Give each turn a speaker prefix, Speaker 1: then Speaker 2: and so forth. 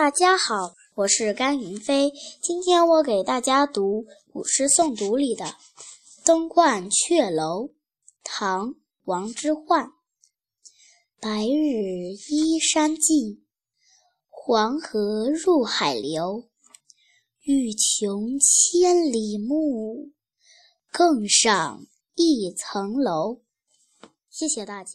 Speaker 1: 大家好我是甘云飞今天我给大家读古诗诵读里的登鹳雀楼唐王之涣。白日依山尽黄河入海流欲穷千里目更上一层楼。谢谢大家。